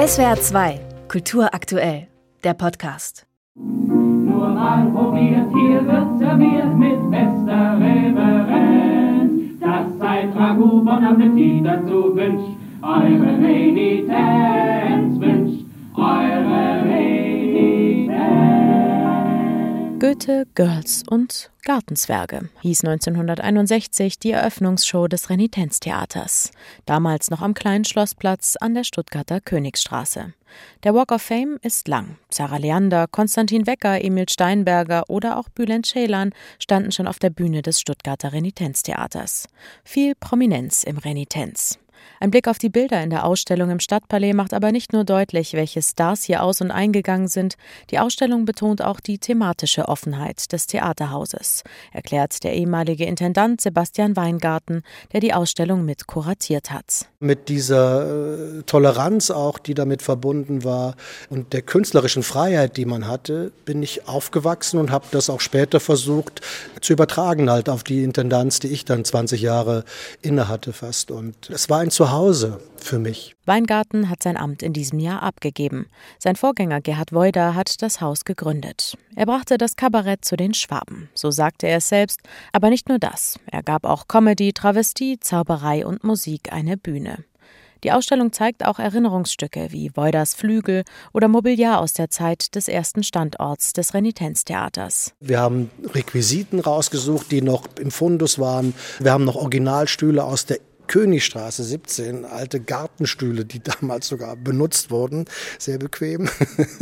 SWR 2, Kultur aktuell, der Podcast. Nur mal probiert, hier wird serviert mit bester Reverenz. Das sei Ragout, Bon Appetit, dazu wünscht eure Renitenz, wünscht eure Renitenz. Goethe, Girls und Gartenzwerge hieß 1961 die Eröffnungsshow des Renitenztheaters, damals noch am kleinen Schlossplatz an der Stuttgarter Königsstraße. Der Walk of Fame ist lang. Sarah Leander, Konstantin Wecker, Emil Steinberger oder auch Bülent Ceylan standen schon auf der Bühne des Stuttgarter Renitenztheaters. Viel Prominenz im Renitenz. Ein Blick auf die Bilder in der Ausstellung im Stadtpalais macht aber nicht nur deutlich, welche Stars hier aus- und eingegangen sind, die Ausstellung betont auch die thematische Offenheit des Theaterhauses, erklärt der ehemalige Intendant Sebastian Weingarten, der die Ausstellung mit kuratiert hat. Mit dieser äh, Toleranz auch, die damit verbunden war und der künstlerischen Freiheit, die man hatte, bin ich aufgewachsen und habe das auch später versucht zu übertragen halt auf die Intendanz, die ich dann 20 Jahre inne hatte fast und es war ein Zuhause für mich. Weingarten hat sein Amt in diesem Jahr abgegeben. Sein Vorgänger Gerhard Woida hat das Haus gegründet. Er brachte das Kabarett zu den Schwaben, so sagte er es selbst, aber nicht nur das. Er gab auch Comedy, Travestie, Zauberei und Musik eine Bühne. Die Ausstellung zeigt auch Erinnerungsstücke wie Woiders Flügel oder Mobiliar aus der Zeit des ersten Standorts des Renitenztheaters. Wir haben Requisiten rausgesucht, die noch im Fundus waren. Wir haben noch Originalstühle aus der Königstraße 17, alte Gartenstühle, die damals sogar benutzt wurden, sehr bequem.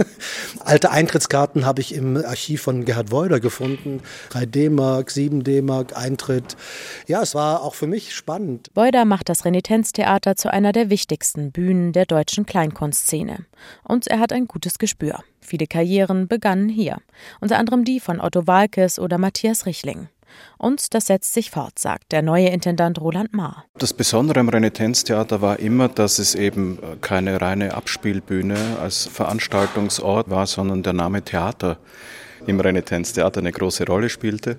alte Eintrittskarten habe ich im Archiv von Gerhard Woider gefunden. 3 D-Mark, 7 D-Mark, Eintritt. Ja, es war auch für mich spannend. Woider macht das Renitenztheater zu einer der wichtigsten Bühnen der deutschen Kleinkunstszene. Und er hat ein gutes Gespür. Viele Karrieren begannen hier, unter anderem die von Otto Walkes oder Matthias Richling. Und das setzt sich fort, sagt der neue Intendant Roland Mahr. Das Besondere am Renitenztheater war immer, dass es eben keine reine Abspielbühne als Veranstaltungsort war, sondern der Name Theater im Renitenztheater eine große Rolle spielte.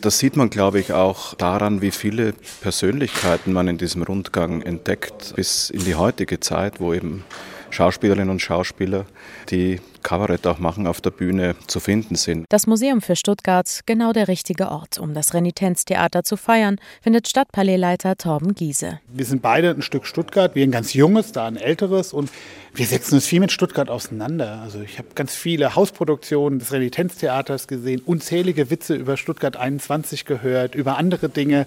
Das sieht man, glaube ich, auch daran, wie viele Persönlichkeiten man in diesem Rundgang entdeckt, bis in die heutige Zeit, wo eben Schauspielerinnen und Schauspieler, die Kabarett auch machen, auf der Bühne zu finden sind. Das Museum für Stuttgart, genau der richtige Ort, um das Renitenztheater zu feiern, findet Stadtpalaisleiter Torben Giese. Wir sind beide ein Stück Stuttgart, wir ein ganz junges, da ein älteres und wir setzen uns viel mit Stuttgart auseinander. Also ich habe ganz viele Hausproduktionen des Renitenztheaters gesehen, unzählige Witze über Stuttgart 21 gehört, über andere Dinge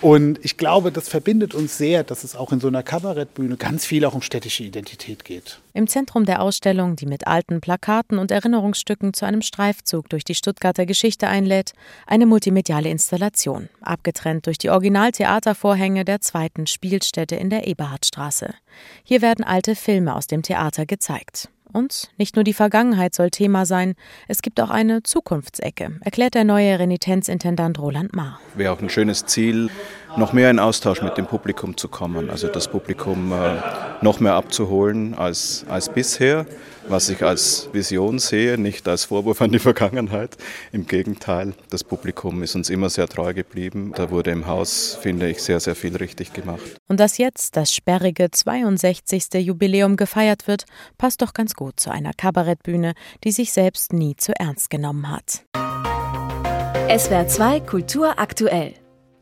und ich glaube, das verbindet uns sehr, dass es auch in so einer Kabarettbühne ganz viel auch um städtische Identität geht. Im Zentrum der Ausstellung, die mit alten Plakaten und Erinnerungsstücken zu einem Streifzug durch die Stuttgarter Geschichte einlädt, eine multimediale Installation, abgetrennt durch die Originaltheatervorhänge der zweiten Spielstätte in der Eberhardstraße. Hier werden alte Filme aus dem Theater gezeigt. Und nicht nur die Vergangenheit soll Thema sein, es gibt auch eine Zukunftsecke, erklärt der neue Renitenzintendant Roland Mahr. Wäre auch ein schönes Ziel, noch mehr in Austausch mit dem Publikum zu kommen, also das Publikum äh, noch mehr abzuholen als, als bisher, was ich als Vision sehe, nicht als Vorwurf an die Vergangenheit. Im Gegenteil, das Publikum ist uns immer sehr treu geblieben. Da wurde im Haus, finde ich, sehr, sehr viel richtig gemacht. Und dass jetzt das sperrige 62. Jubiläum gefeiert wird, passt doch ganz gut zu einer Kabarettbühne, die sich selbst nie zu ernst genommen hat. SWR 2 Kultur aktuell.